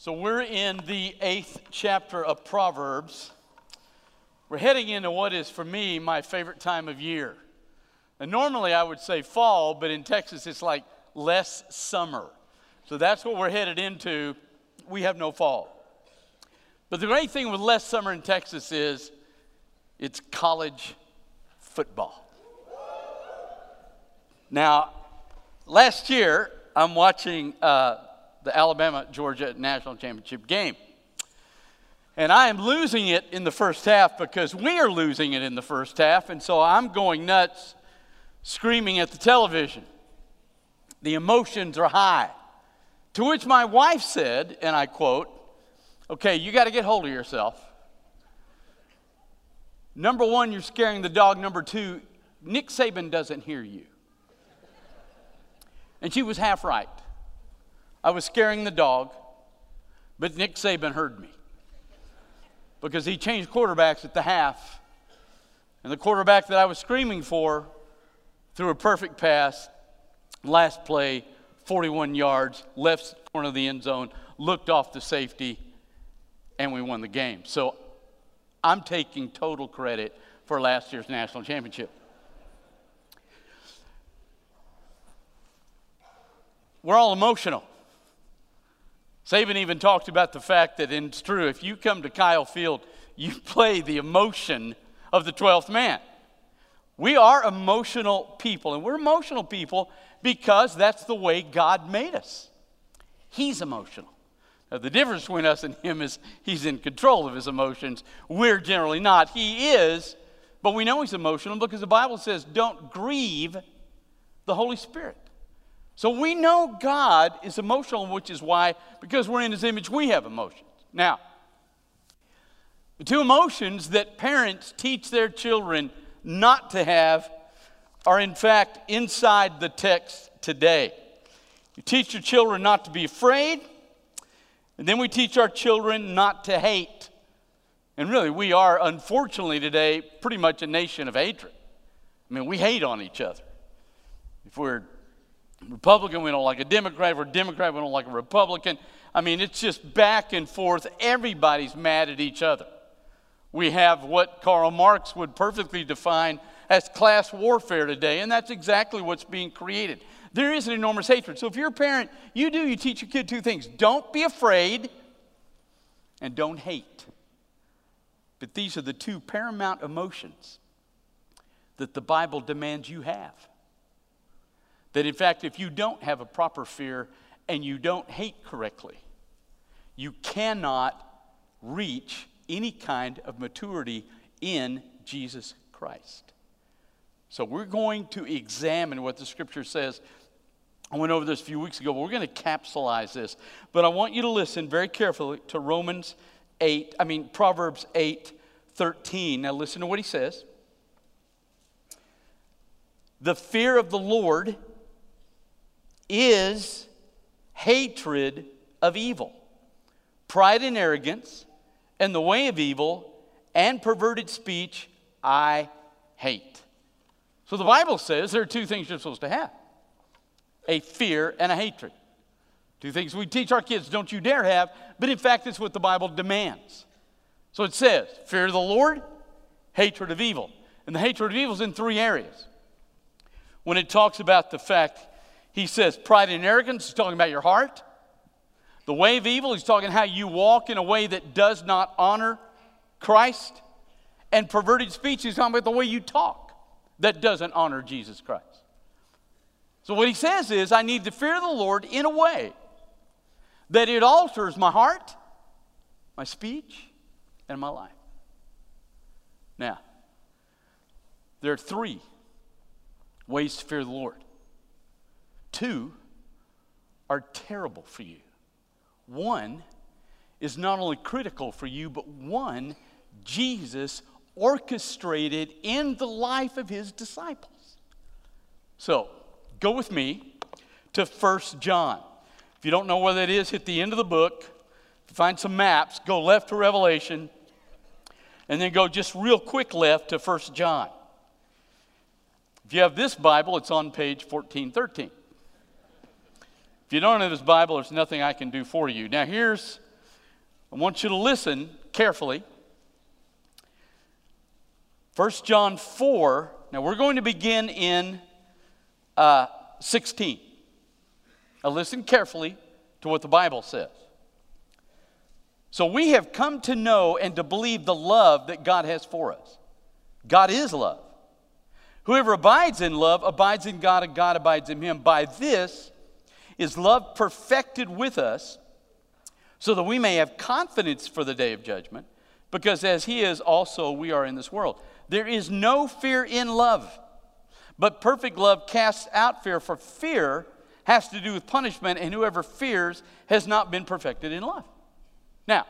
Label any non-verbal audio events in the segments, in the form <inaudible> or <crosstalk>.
So we're in the eighth chapter of Proverbs. We're heading into what is, for me, my favorite time of year. And normally I would say fall, but in Texas it's like less summer. So that's what we're headed into. We have no fall. But the great thing with less summer in Texas is it's college football. Now, last year, I'm watching uh, the Alabama Georgia National Championship game. And I am losing it in the first half because we are losing it in the first half. And so I'm going nuts, screaming at the television. The emotions are high. To which my wife said, and I quote, Okay, you got to get hold of yourself. Number one, you're scaring the dog. Number two, Nick Saban doesn't hear you. And she was half right. I was scaring the dog, but Nick Saban heard me because he changed quarterbacks at the half. And the quarterback that I was screaming for threw a perfect pass, last play, 41 yards, left corner of the end zone, looked off the safety, and we won the game. So I'm taking total credit for last year's national championship. We're all emotional. Saban even talked about the fact that and it's true, if you come to Kyle Field, you <laughs> play the emotion of the 12th man. We are emotional people, and we're emotional people because that's the way God made us. He's emotional. Now, the difference between us and him is he's in control of his emotions. We're generally not. He is, but we know he's emotional because the Bible says, don't grieve the Holy Spirit. So we know God is emotional, which is why, because we're in his image, we have emotions. Now, the two emotions that parents teach their children not to have are, in fact, inside the text today. You teach your children not to be afraid and then we teach our children not to hate. And really, we are, unfortunately, today pretty much a nation of hatred. I mean, we hate on each other. If we're Republican, we don't like a Democrat. We're Democrat, we don't like a Republican. I mean, it's just back and forth. Everybody's mad at each other. We have what Karl Marx would perfectly define as class warfare today, and that's exactly what's being created. There is an enormous hatred. So if you're a parent, you do, you teach your kid two things don't be afraid and don't hate. But these are the two paramount emotions that the Bible demands you have. That in fact, if you don't have a proper fear and you don't hate correctly, you cannot reach any kind of maturity in Jesus Christ. So we're going to examine what the scripture says I went over this a few weeks ago, but we're going to capsulize this. But I want you to listen very carefully to Romans 8, I mean, Proverbs 8 13. Now, listen to what he says. The fear of the Lord is hatred of evil, pride and arrogance, and the way of evil and perverted speech I hate. So the Bible says there are two things you're supposed to have a fear and a hatred. Two things we teach our kids don't you dare have, but in fact, it's what the Bible demands. So it says fear of the Lord, hatred of evil. And the hatred of evil is in three areas. When it talks about the fact, he says pride and arrogance, he's talking about your heart. The way of evil, he's talking how you walk in a way that does not honor Christ. And perverted speech, he's talking about the way you talk that doesn't honor Jesus Christ. So, what he says is, I need to fear the Lord in a way that it alters my heart, my speech, and my life. Now, there are three ways to fear the Lord. Two are terrible for you. One is not only critical for you, but one Jesus orchestrated in the life of his disciples. So, Go with me to First John. If you don't know where that is, hit the end of the book. Find some maps, go left to Revelation, and then go just real quick left to First John. If you have this Bible, it's on page 1413. If you don't have this Bible, there's nothing I can do for you. Now, here's I want you to listen carefully. 1 John 4, now we're going to begin in uh, 16. Now listen carefully to what the Bible says. So we have come to know and to believe the love that God has for us. God is love. Whoever abides in love abides in God and God abides in him. By this is love perfected with us so that we may have confidence for the day of judgment, because as he is, also we are in this world. There is no fear in love, but perfect love casts out fear, for fear has to do with punishment, and whoever fears has not been perfected in love. Now,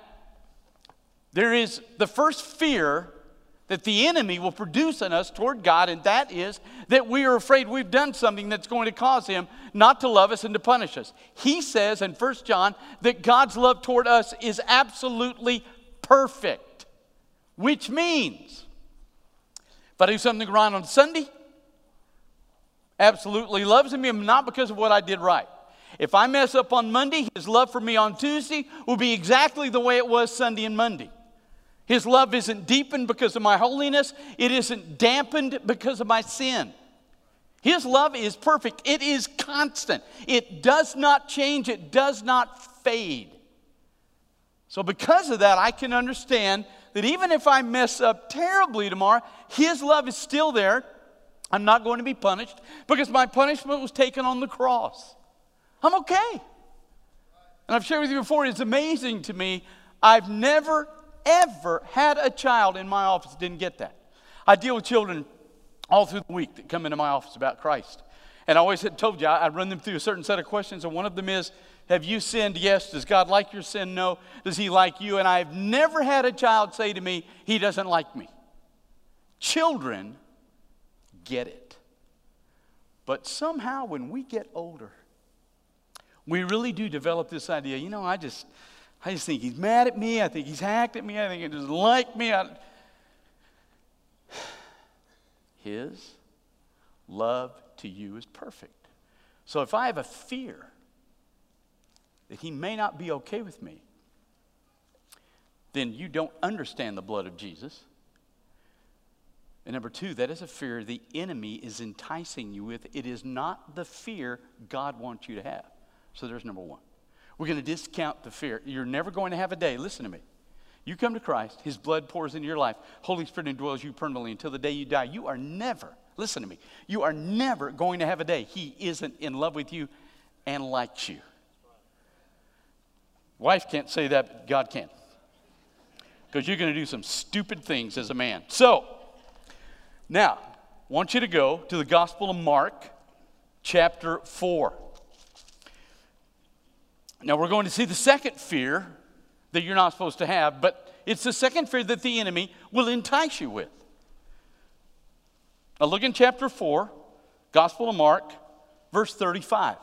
there is the first fear that the enemy will produce in us toward God, and that is that we are afraid we've done something that's going to cause him not to love us and to punish us. He says in 1 John that God's love toward us is absolutely perfect, which means if I do something wrong on Sunday, absolutely loves me, not because of what I did right. If I mess up on Monday, his love for me on Tuesday will be exactly the way it was Sunday and Monday. His love isn't deepened because of my holiness, it isn't dampened because of my sin. His love is perfect, it is constant, it does not change, it does not fade. So, because of that, I can understand that even if I mess up terribly tomorrow, His love is still there. I'm not going to be punished because my punishment was taken on the cross. I'm okay. And I've shared with you before, it's amazing to me. I've never ever had a child in my office didn't get that. I deal with children all through the week that come into my office about Christ. And I always had told you, I, run them through a certain set of questions, and one of them is, Have you sinned? Yes. Does God like your sin? No. Does He like you? And I've never had a child say to me, He doesn't like me. Children get it. But somehow, when we get older, we really do develop this idea, you know, I just, I just think he's mad at me. I think he's hacked at me. I think he doesn't like me. I... <sighs> His love to you is perfect. So if I have a fear that he may not be okay with me, then you don't understand the blood of Jesus. And number two, that is a fear the enemy is enticing you with. It is not the fear God wants you to have. So there's number one. We're going to discount the fear. You're never going to have a day. Listen to me. You come to Christ, His blood pours into your life, Holy Spirit indwells you permanently until the day you die. You are never, listen to me, you are never going to have a day He isn't in love with you and likes you. Wife can't say that, but God can. Because you're going to do some stupid things as a man. So, now, I want you to go to the Gospel of Mark, chapter 4. Now, we're going to see the second fear that you're not supposed to have, but it's the second fear that the enemy will entice you with. Now, look in chapter 4, Gospel of Mark, verse 35.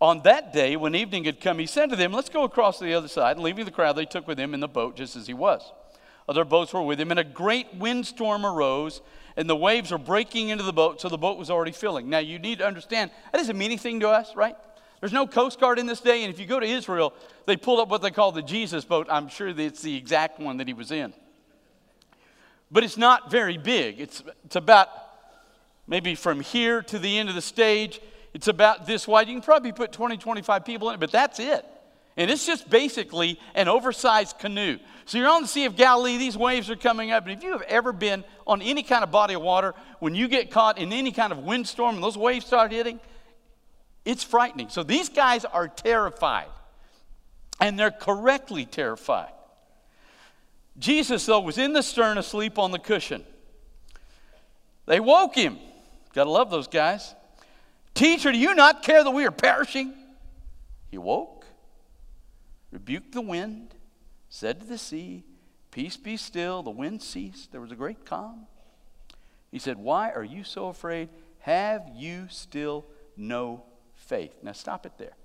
On that day, when evening had come, he said to them, Let's go across to the other side. And leaving the crowd, they took with him in the boat just as he was. Other boats were with him, and a great windstorm arose and the waves are breaking into the boat, so the boat was already filling. Now, you need to understand that doesn't mean anything to us, right? There's no Coast Guard in this day, and if you go to Israel, they pulled up what they call the Jesus boat. I'm sure that it's the exact one that he was in. But it's not very big. It's, it's about maybe from here to the end of the stage. It's about this wide. You can probably put 20, 25 people in it, but that's it. And it's just basically an oversized canoe. So you're on the Sea of Galilee, these waves are coming up. And if you have ever been on any kind of body of water, when you get caught in any kind of windstorm and those waves start hitting, it's frightening. So these guys are terrified. And they're correctly terrified. Jesus, though, was in the stern asleep on the cushion. They woke him. Gotta love those guys. Teacher, do you not care that we are perishing? He woke, rebuked the wind said to the sea, Peace be still. The wind ceased. There was a great calm. He said, Why are you so afraid? Have you still no faith? Now stop it there.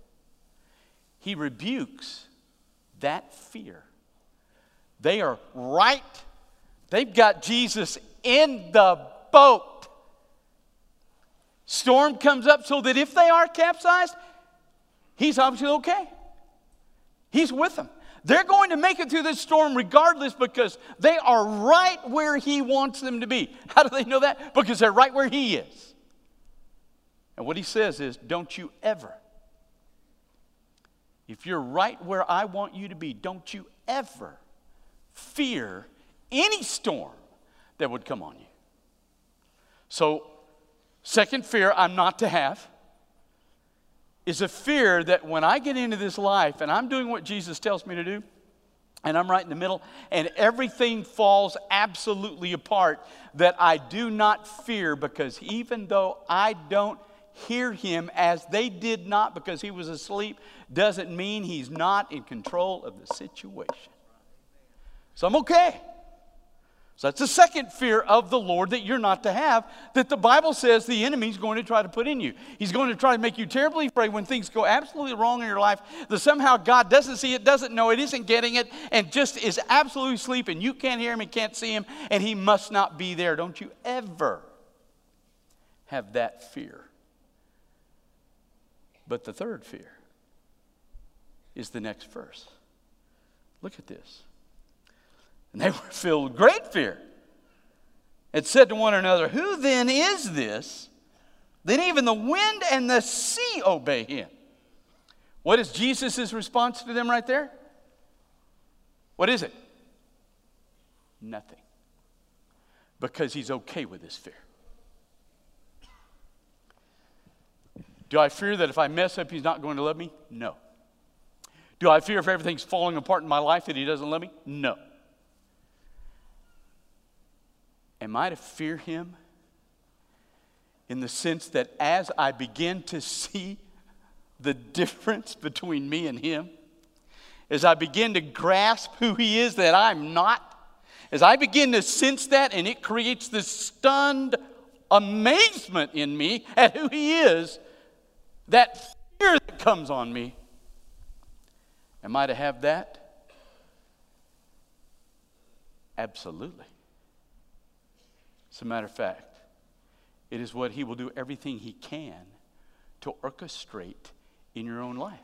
He rebukes that fear. They are right, they've got Jesus in the boat. storm comes up so that if they are capsized, he's obviously okay. He's with them. They're going to make it through this storm regardless because they are right where he wants them to be. How do they know that? Because they're right where he is. And what he says is, don't you ever, if you're right where I want you to be, don't you ever fear any storm that would come on you. So, second fear I'm not to have is a fear that when I get into this life and I'm doing what Jesus tells me to do, and I'm right in the middle, and everything falls absolutely apart, that I do not fear because even though I don't hear him as they did not because he was asleep, doesn't mean he's not in control of the situation. So I'm okay. So that's the second fear of the Lord that you're not to have, that the Bible says the enemy's going to try to put in you. He's going to try to make you terribly afraid when things go absolutely wrong in your life, that somehow God doesn't see it, doesn't know it, isn't getting it, and just is absolutely sleeping. You can't hear him and can't see him, and he must not be there. Don't you ever have that fear. But the third fear is the next verse. Look at this. And they <laughs> were filled with great fear and said to one another, Who then is this? Then even the wind and the sea obey him. What is Jesus' response to them right there? What is it? Nothing. Because he's okay with his fear. Do I fear that if I mess up, he's not going to love me? No. Do I fear if everything's falling apart in my life that he doesn't love me? No. Am I to fear him? In the sense that as I begin to see the difference between me and him, as I begin to grasp who he is that I'm not, as I begin to sense that, and it creates this stunned amazement in me at who he is, that fear that comes on me, am I to have that? Absolutely. As a matter of fact, it is what He will do everything He can to orchestrate in your own life.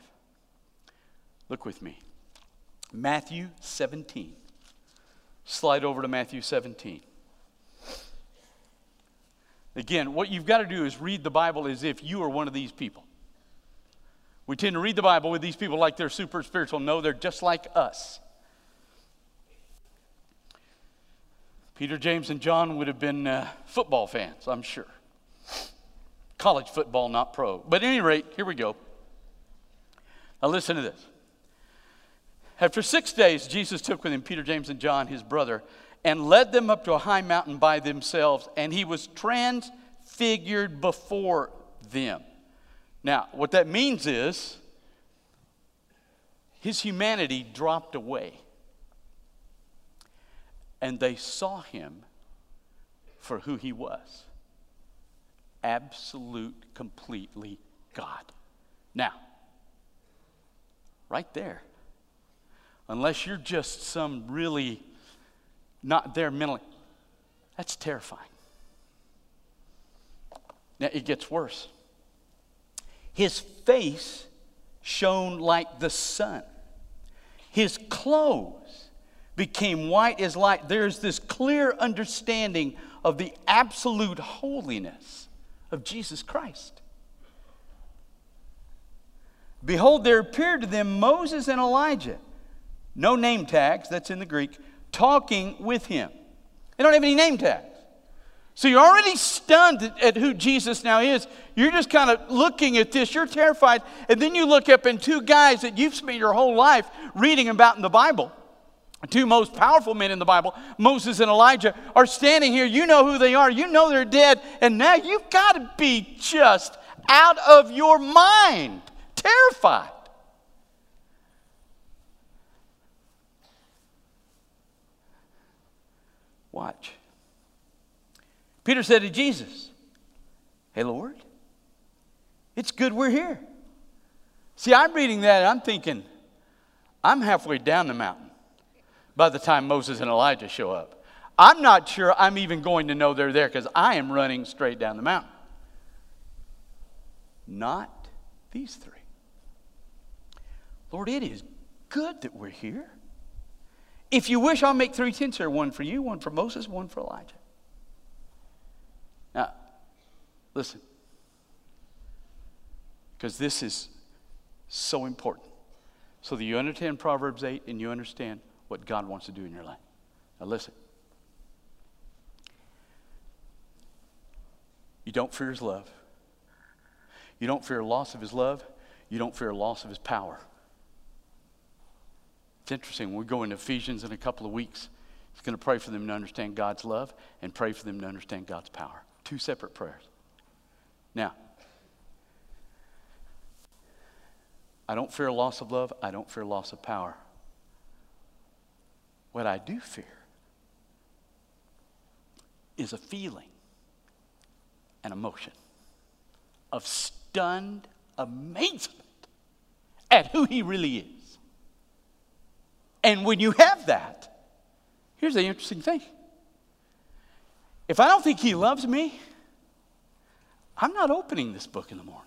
Look with me. Matthew 17. Slide over to Matthew 17. Again, what you've got to do is read the Bible as if you are one of these people. We tend to read the Bible with these people like they're super spiritual. No, they're just like us. Peter, James, and John would have been uh, football fans, I'm sure. College football, not pro. But at any rate, here we go. Now listen to this. After six days, Jesus took with him Peter, James, and John, his brother, and led them up to a high mountain by themselves, and he was transfigured before them. Now, what that means is his humanity dropped away and they saw him for who he was absolute, completely God. Now, right there, unless you're just some really not there mentally, that's terrifying. Now, it gets worse. His face shone like the sun, his clothes became white as light, there's this clear understanding of the absolute holiness of Jesus Christ. Behold, there appeared to them Moses and Elijah, no name tags, that's in the Greek, talking with him. They don't have any name tags. So you're already stunned at who Jesus now is. You're just kind of looking at this, you're terrified, and then you look up and two guys that you've spent your whole life reading about in the Bible two most powerful men in the Bible, Moses and Elijah, are standing here. You know who they are. You know they're dead. And now you've got to be just out of your mind, terrified. Watch. Peter said to Jesus, Hey, Lord, it's good we're here. See, I'm reading that I'm thinking, I'm halfway down the mountain by the time Moses and Elijah show up. I'm not sure I'm even going to know they're there because I am running straight down the mountain. not these three. Lord, it is good that we're here. If you wish, I'll make three tents here one for you, one for Moses, one for Elijah. Now, listen, because this is so important. So that you understand Proverbs 8 and you understand what God wants to do in your life. Now, listen. You don't fear his love. You don't fear a loss of his love. You don't fear a loss of his power. It's interesting. When we go into Ephesians in a couple of weeks, He's going to pray for them to understand God's love and pray for them to understand God's power. Two separate prayers. Now, I don't fear loss of love. I don't fear loss of power. What I do fear is a feeling, an emotion of stunned amazement at who He really is. And when you have that, here's the interesting thing. If I don't think he loves me, I'm not opening this book in the morning.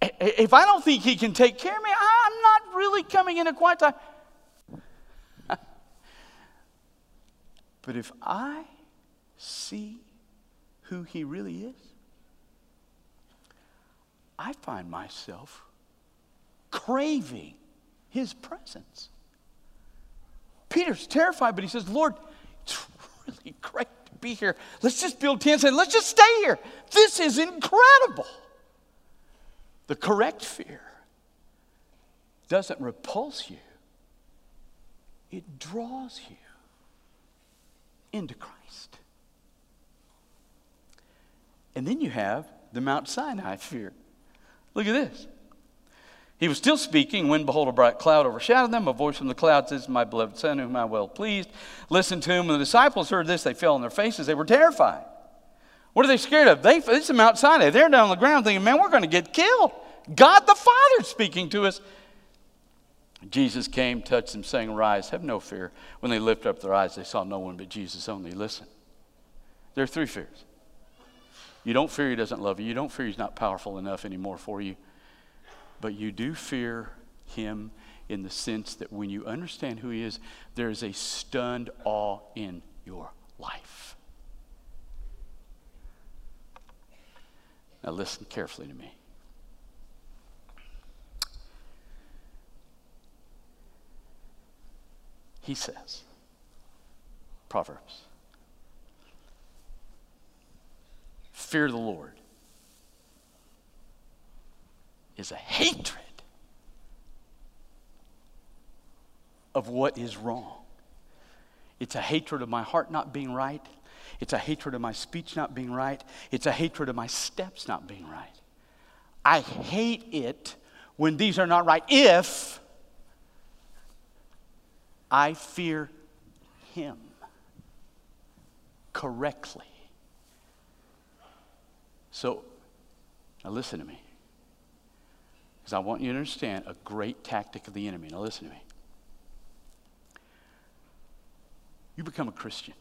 If I don't think he can take care of me, I'm not really coming in a quiet time. But if I see who he really is, I find myself craving his presence. Peter's terrified, but he says, Lord, it's really great to be here. Let's just build tents and let's just stay here. This is incredible. The correct fear doesn't repulse you, it draws you into Christ. And then you have the Mount Sinai fear. Look at this. He was still speaking when, behold, a bright cloud overshadowed them. A voice from the cloud says, My beloved Son, whom I well pleased. Listen to him. When the disciples heard this, they fell on their faces. They were terrified. What are they scared of? They, this is Mount Sinai. They're down on the ground thinking, Man, we're going to get killed. God the Father speaking to us. Jesus came, touched them, saying, Rise, have no fear. When they lifted up their eyes, they saw no one but Jesus only. Listen, there are three fears. You don't fear he doesn't love you. You don't fear he's not powerful enough anymore for you but you do fear him in the sense that when you understand who he is, there is a stunned awe in your life. Now, listen carefully to me. He says, Proverbs, fear the Lord is a hatred of what is wrong. It's a hatred of my heart not being right. It's a hatred of my speech not being right. It's a hatred of my steps not being right. I hate it when these are not right if I fear Him correctly. So, now listen to me. Because I want you to understand a great tactic of the enemy. Now, listen to me. You become a Christian,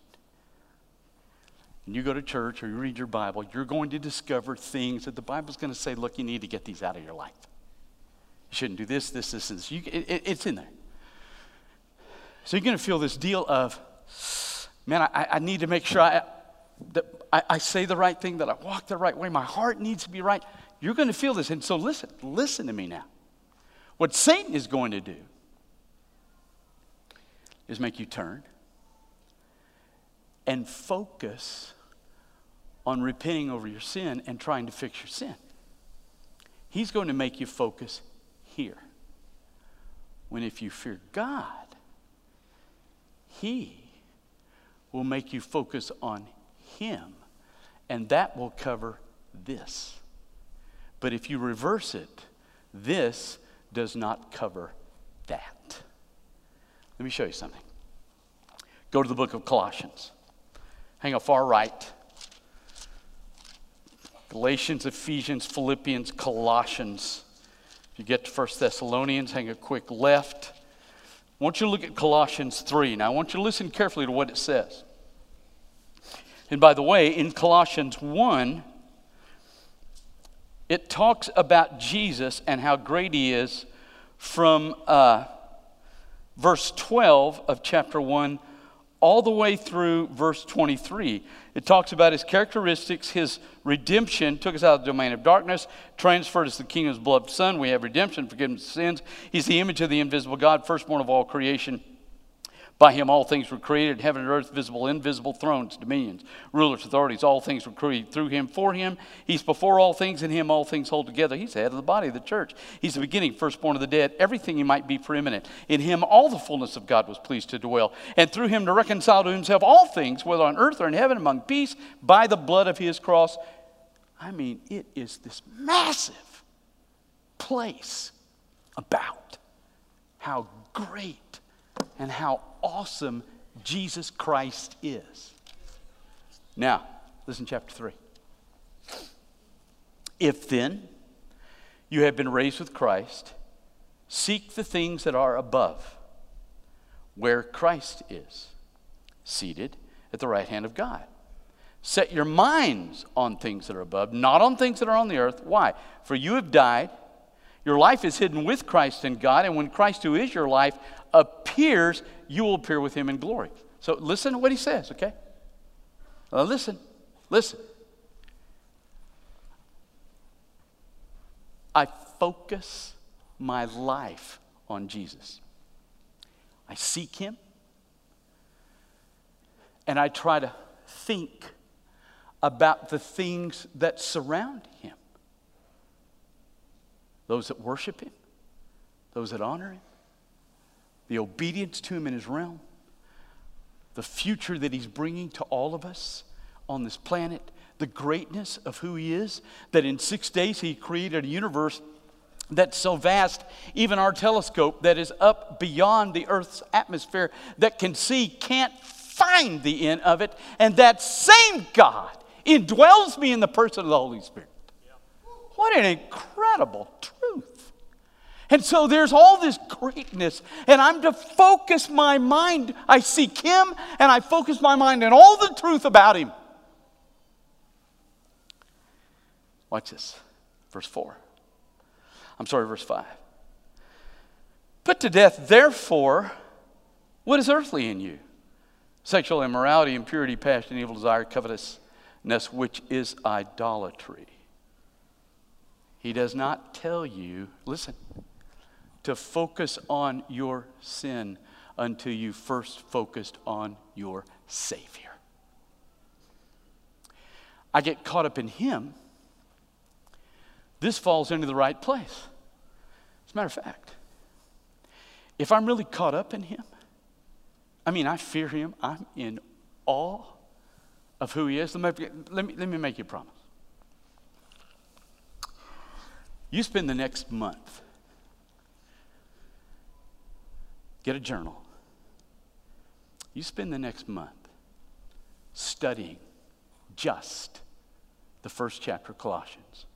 and you go to church or you read your Bible, you're going to discover things that the Bible's going to say, look, you need to get these out of your life. You shouldn't do this, this, this, this. You, it, it's in there. So you're going to feel this deal of, man, I, I need to make sure I, that I, I say the right thing, that I walk the right way. My heart needs to be right. You're going to feel this. And so listen, listen to me now. What Satan is going to do is make you turn and focus on repenting over your sin and trying to fix your sin. He's going to make you focus here. When if you fear God, He will make you focus on Him, and that will cover this. But if you reverse it, this does not cover that. Let me show you something. Go to the book of Colossians. Hang a far right. Galatians, Ephesians, Philippians, Colossians. If you get to 1 Thessalonians, hang a quick left. I want you to look at Colossians 3. Now, I want you to listen carefully to what it says. And by the way, in Colossians 1, it talks about Jesus and how great he is from uh, verse 12 of chapter 1 all the way through verse 23. It talks about his characteristics, his redemption, took us out of the domain of darkness, transferred us to the kingdom's beloved Son. We have redemption, forgiveness of sins. He's the image of the invisible God, firstborn of all creation. By him all things were created, heaven and earth, visible, invisible, thrones, dominions, rulers, authorities, all things were created through him, for him. He's before all things, in him all things hold together. He's the head of the body of the church. He's the beginning, firstborn of the dead, everything he might be preeminent. In him all the fullness of God was pleased to dwell, and through him to reconcile to himself all things, whether on earth or in heaven, among peace, by the blood of his cross. I mean, it is this massive place about how great and how awesome Jesus Christ is. Now, listen, chapter 3. If then you have been raised with Christ, seek the things that are above, where Christ is, seated at the right hand of God. Set your minds on things that are above, not on things that are on the earth. Why? For you have died. Your life is hidden with Christ in God, and when Christ, who is your life, appears, you will appear with him in glory. So listen to what he says, okay? Now listen, listen. I focus my life on Jesus. I seek him and I try to think about the things that surround him those that worship him, those that honor him, the obedience to him in his realm, the future that he's bringing to all of us on this planet, the greatness of who he is, that in six days he created a universe that's so vast, even our telescope that is up beyond the Earth's atmosphere that can see can't find the end of it. And that same God indwells me in the person of the Holy Spirit. What an incredible. And so there's all this greatness, and I'm to focus my mind. I seek Him, and I focus my mind on all the truth about Him. Watch this. Verse 4. I'm sorry, verse 5. Put to death, therefore, what is earthly in you? Sexual immorality, impurity, passion, evil desire, covetousness, which is idolatry. He does not tell you, listen, to focus on your sin until you first focused on your Savior. I get caught up in Him. This falls into the right place. As a matter of fact, if I'm really caught up in Him, I mean, I fear Him, I'm in awe of who He is. Let me, let me, let me make you a promise. You spend the next month, get a journal. You spend the next month studying just the first chapter of Colossians.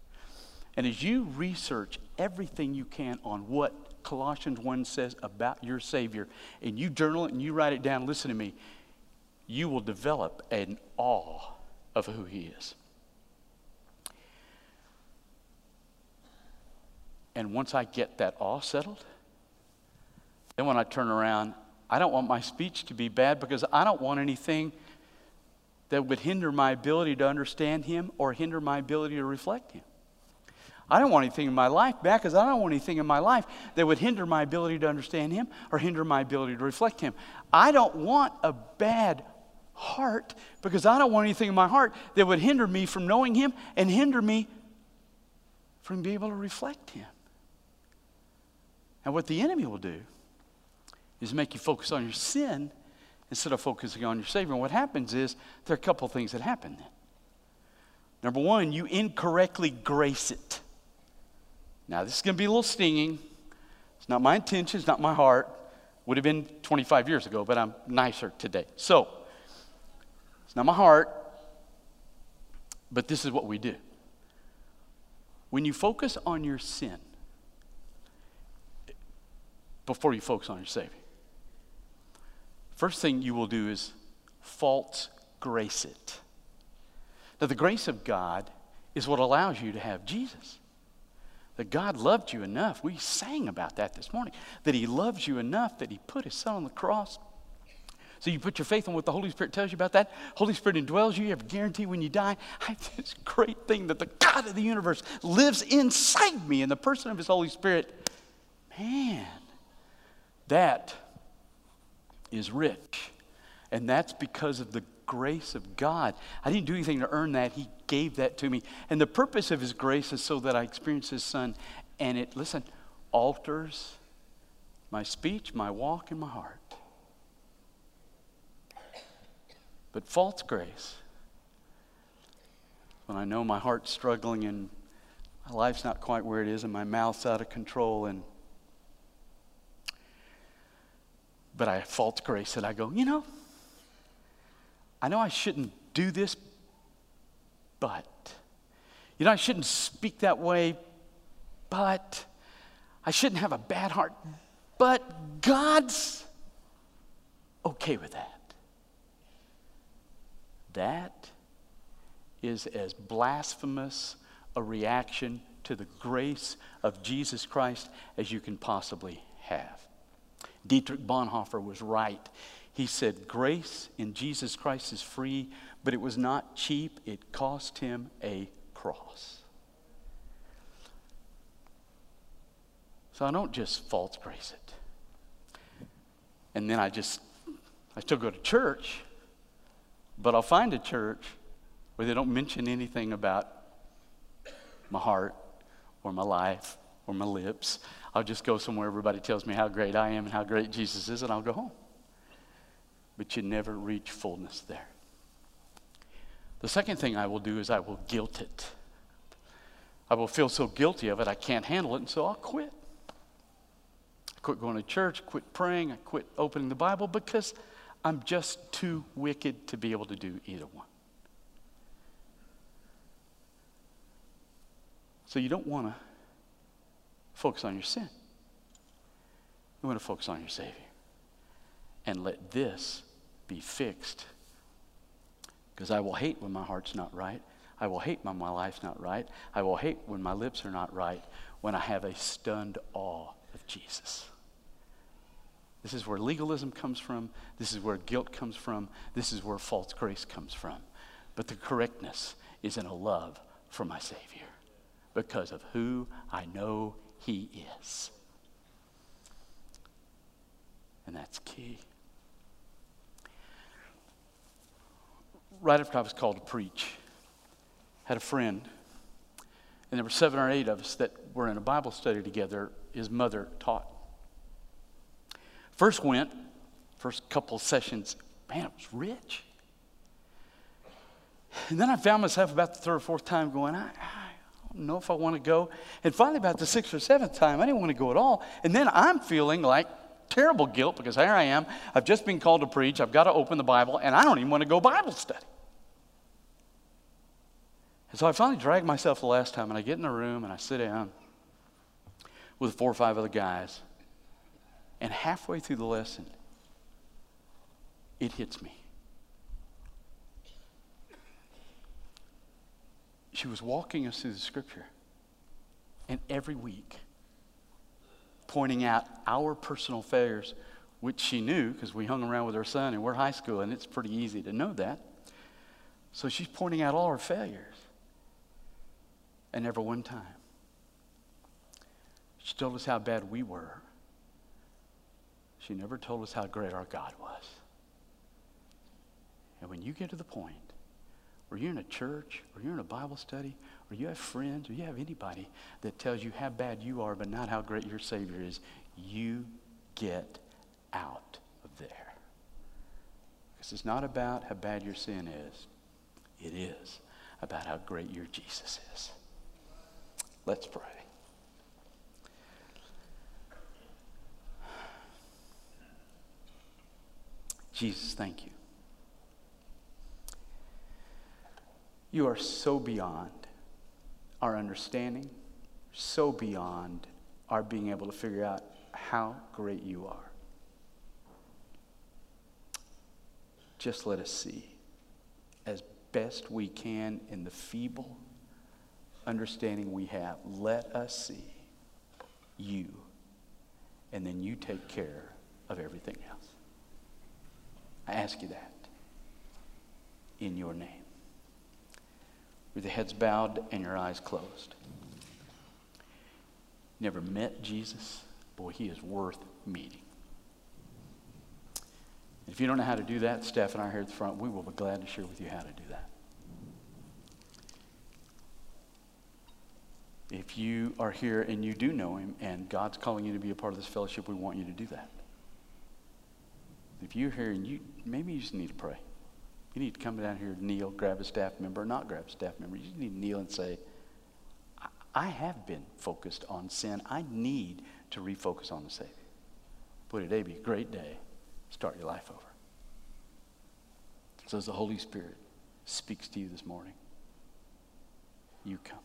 And as you research everything you can on what Colossians 1 says about your Savior, and you journal it and you write it down, listen to me, you will develop an awe of who He is. And once I get that awe settled, then when I turn around, I don't want my speech to be bad because I don't want anything that would hinder my ability to understand Him or hinder my ability to reflect Him. I don't want anything in my life bad because I don't want anything in my life that would hinder my ability to understand Him or hinder my ability to reflect Him. I don't want a bad heart because I don't want anything in my heart that would hinder me from knowing Him and hinder me from being able to reflect Him. And what the enemy will do is make you focus on your sin instead of focusing on your Savior. And what happens is there are a couple things that happen then. Number one, you incorrectly grace it. Now, this is going to be a little stinging. It's not my intention, it's not my heart. Would have been 25 years ago, but I'm nicer today. So, it's not my heart, but this is what we do. When you focus on your sin, before you focus on your Savior. First thing you will do is false grace it. Now, the grace of God is what allows you to have Jesus. That God loved you enough. We sang about that this morning. That He loves you enough that He put His Son on the cross. So you put your faith on what the Holy Spirit tells you about that. Holy Spirit indwells you. You have a guarantee when you die. I have this great thing that the God of the universe lives inside me in the person of His Holy Spirit. Man, that is rich. And that's because of the grace of God. I didn't do anything to earn that. He gave that to me. And the purpose of His grace is so that I experience His Son. And it, listen, alters my speech, my walk, and my heart. But false grace, when I know my heart's struggling and my life's not quite where it is and my mouth's out of control and but I false grace and I go, you know, I know I shouldn't do this, but, you know, I shouldn't speak that way, but, I shouldn't have a bad heart, but God's okay with that. That is as blasphemous a reaction to the grace of Jesus Christ as you can possibly have. Dietrich Bonhoeffer was right he said, Grace in Jesus Christ is free, but it was not cheap. It cost him a cross. So I don't just false grace it. And then I just, I still go to church, but I'll find a church where they don't mention anything about my heart or my life or my lips. I'll just go somewhere everybody tells me how great I am and how great Jesus is, and I'll go home but you never reach fullness there. The second thing I will do is I will guilt it. I will feel so guilty of it, I can't handle it, and so I'll quit. I quit going to church, quit praying, I quit opening the Bible because I'm just too wicked to be able to do either one. So you don't want to focus on your sin. You want to focus on your Savior and let this be fixed. Because I will hate when my heart's not right. I will hate when my life's not right. I will hate when my lips are not right, when I have a stunned awe of Jesus. This is where legalism comes from. This is where guilt comes from. This is where false grace comes from. But the correctness is in a love for my Savior because of who I know He is. And that's key. right after I was called to preach, had a friend, and there were seven or eight of us that were in a Bible study together. His mother taught. First went, first couple sessions, man, it was rich. And then I found myself about the third or fourth time going, I, I don't know if I want to go. And finally, about the sixth or seventh time, I didn't want to go at all. And then I'm feeling like terrible guilt because here I am. I've just been called to preach. I've got to open the Bible, and I don't even want to go Bible study. And so I finally dragged myself the last time, and I get in the room and I sit down with four or five other guys. And halfway through the lesson, it hits me. She was walking us through the scripture. And every week, pointing out our personal failures, which she knew because we hung around with her son and we're high school, and it's pretty easy to know that. So she's pointing out all our failures and never one time. She told us how bad we were. She never told us how great our God was. And when you get to the point where you're in a church or you're in a Bible study or you have friends or you have anybody that tells you how bad you are but not how great your Savior is, you get out of there. Because it's not about how bad your sin is, it is about how great your Jesus is. Let's pray. Jesus, thank you. You are so beyond our understanding, so beyond our being able to figure out how great you are. Just let us see as best we can in the feeble understanding we have. Let us see you, and then you take care of everything else. I ask you that in your name. With the heads bowed and your eyes closed. Never met Jesus? Boy, he is worth meeting. If you don't know how to do that, Steph and I are here at the front, we will be glad to share with you how to do that. If you are here and you do know him and God's calling you to be a part of this fellowship, we want you to do that. If you're here and you maybe you just need to pray. You need to come down here, kneel, grab a staff member, or not grab a staff member. You need to kneel and say, I have been focused on sin. I need to refocus on the Savior. Boy, today be a great day. Start your life over. So as the Holy Spirit speaks to you this morning, you come.